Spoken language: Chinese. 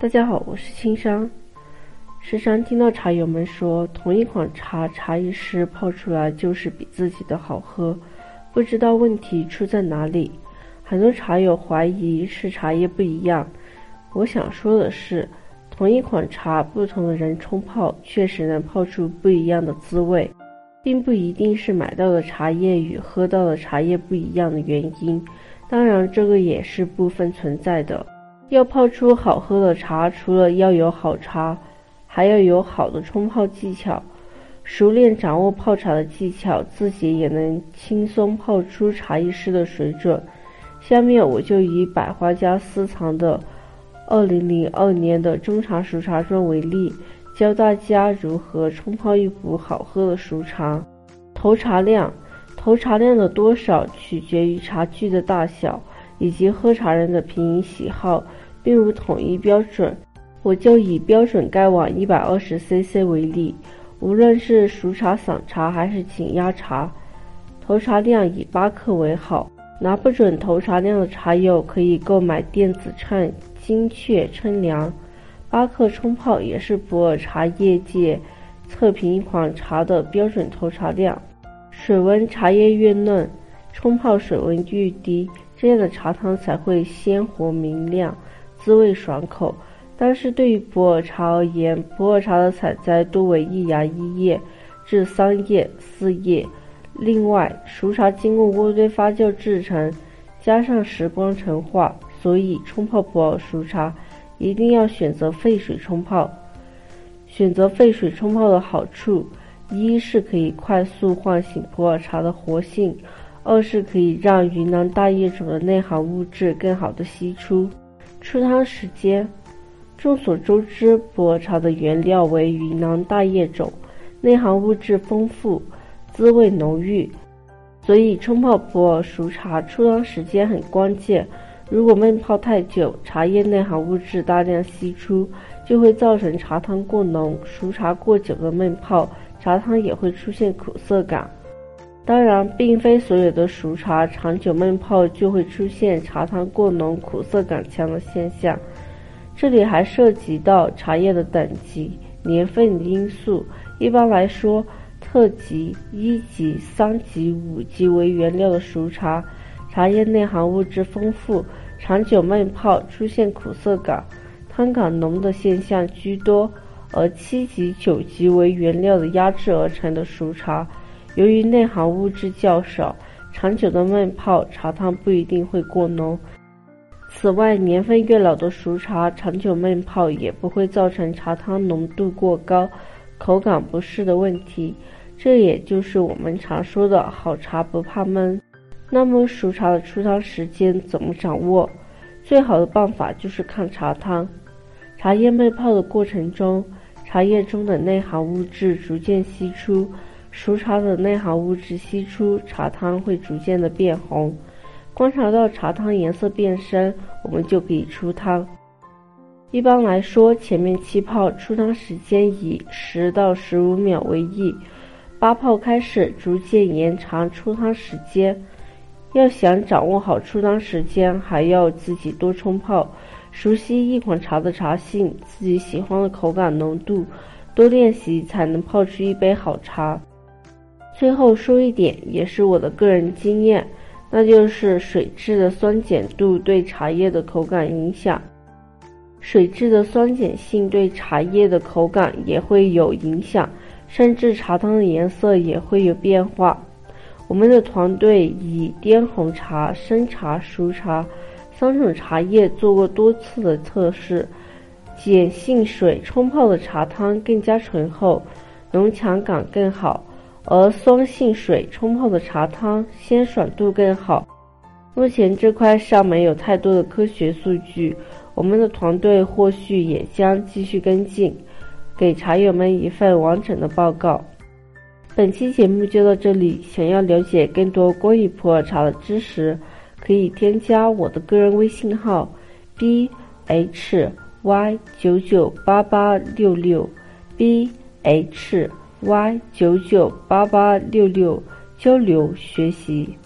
大家好，我是青山。时常听到茶友们说，同一款茶，茶艺师泡出来就是比自己的好喝，不知道问题出在哪里。很多茶友怀疑是茶叶不一样。我想说的是，同一款茶，不同的人冲泡，确实能泡出不一样的滋味，并不一定是买到的茶叶与喝到的茶叶不一样的原因。当然，这个也是部分存在的。要泡出好喝的茶，除了要有好茶，还要有好的冲泡技巧。熟练掌握泡茶的技巧，自己也能轻松泡出茶艺师的水准。下面我就以百花家私藏的2002年的中茶熟茶砖为例，教大家如何冲泡一壶好喝的熟茶。投茶量，投茶量的多少取决于茶具的大小以及喝茶人的品饮喜好。并无统一标准，我就以标准盖碗 120cc 为例。无论是熟茶、散茶还是紧压茶，投茶量以八克为好。拿不准投茶量的茶友可以购买电子秤，精确称量。八克冲泡也是普洱茶业界测评一款茶的标准投茶量。水温，茶叶越嫩，冲泡水温越低，这样的茶汤才会鲜活明亮。滋味爽口，但是对于普洱茶而言，普洱茶的采摘多为一芽一叶至三叶四叶。另外，熟茶经过渥堆发酵制成，加上时光陈化，所以冲泡普洱熟茶一定要选择沸水冲泡。选择沸水冲泡的好处，一是可以快速唤醒普洱茶的活性，二是可以让云南大叶种的内含物质更好的析出。出汤时间，众所周知，普洱茶的原料为云南大叶种，内含物质丰富，滋味浓郁，所以冲泡普洱熟茶出汤时间很关键。如果闷泡太久，茶叶内含物质大量析出，就会造成茶汤过浓；熟茶过久的闷泡，茶汤也会出现苦涩感。当然，并非所有的熟茶长久闷泡就会出现茶汤过浓、苦涩感强的现象。这里还涉及到茶叶的等级、年份因素。一般来说，特级、一级、三级、五级为原料的熟茶，茶叶内含物质丰富，长久闷泡出现苦涩感、汤感浓的现象居多；而七级、九级为原料的压制而成的熟茶。由于内含物质较少，长久的闷泡茶汤不一定会过浓。此外，年份越老的熟茶长久闷泡也不会造成茶汤浓度过高、口感不适的问题。这也就是我们常说的好茶不怕闷。那么，熟茶的出汤时间怎么掌握？最好的办法就是看茶汤。茶叶闷泡的过程中，茶叶中的内含物质逐渐析出。熟茶的内含物质析出，茶汤会逐渐的变红。观察到茶汤颜色变深，我们就可以出汤。一般来说，前面七泡出汤时间以十到十五秒为宜，八泡开始逐渐延长出汤时间。要想掌握好出汤时间，还要自己多冲泡，熟悉一款茶的茶性，自己喜欢的口感浓度，多练习才能泡出一杯好茶。最后说一点，也是我的个人经验，那就是水质的酸碱度对茶叶的口感影响。水质的酸碱性对茶叶的口感也会有影响，甚至茶汤的颜色也会有变化。我们的团队以滇红茶、生茶、熟茶三种茶叶做过多次的测试，碱性水冲泡的茶汤更加醇厚，浓强感更好。而酸性水冲泡的茶汤鲜爽度更好。目前这块尚没有太多的科学数据，我们的团队或许也将继续跟进，给茶友们一份完整的报告。本期节目就到这里，想要了解更多关于普洱茶的知识，可以添加我的个人微信号 b h y 九九八八六六 b h。Y 九九八八六六交流学习。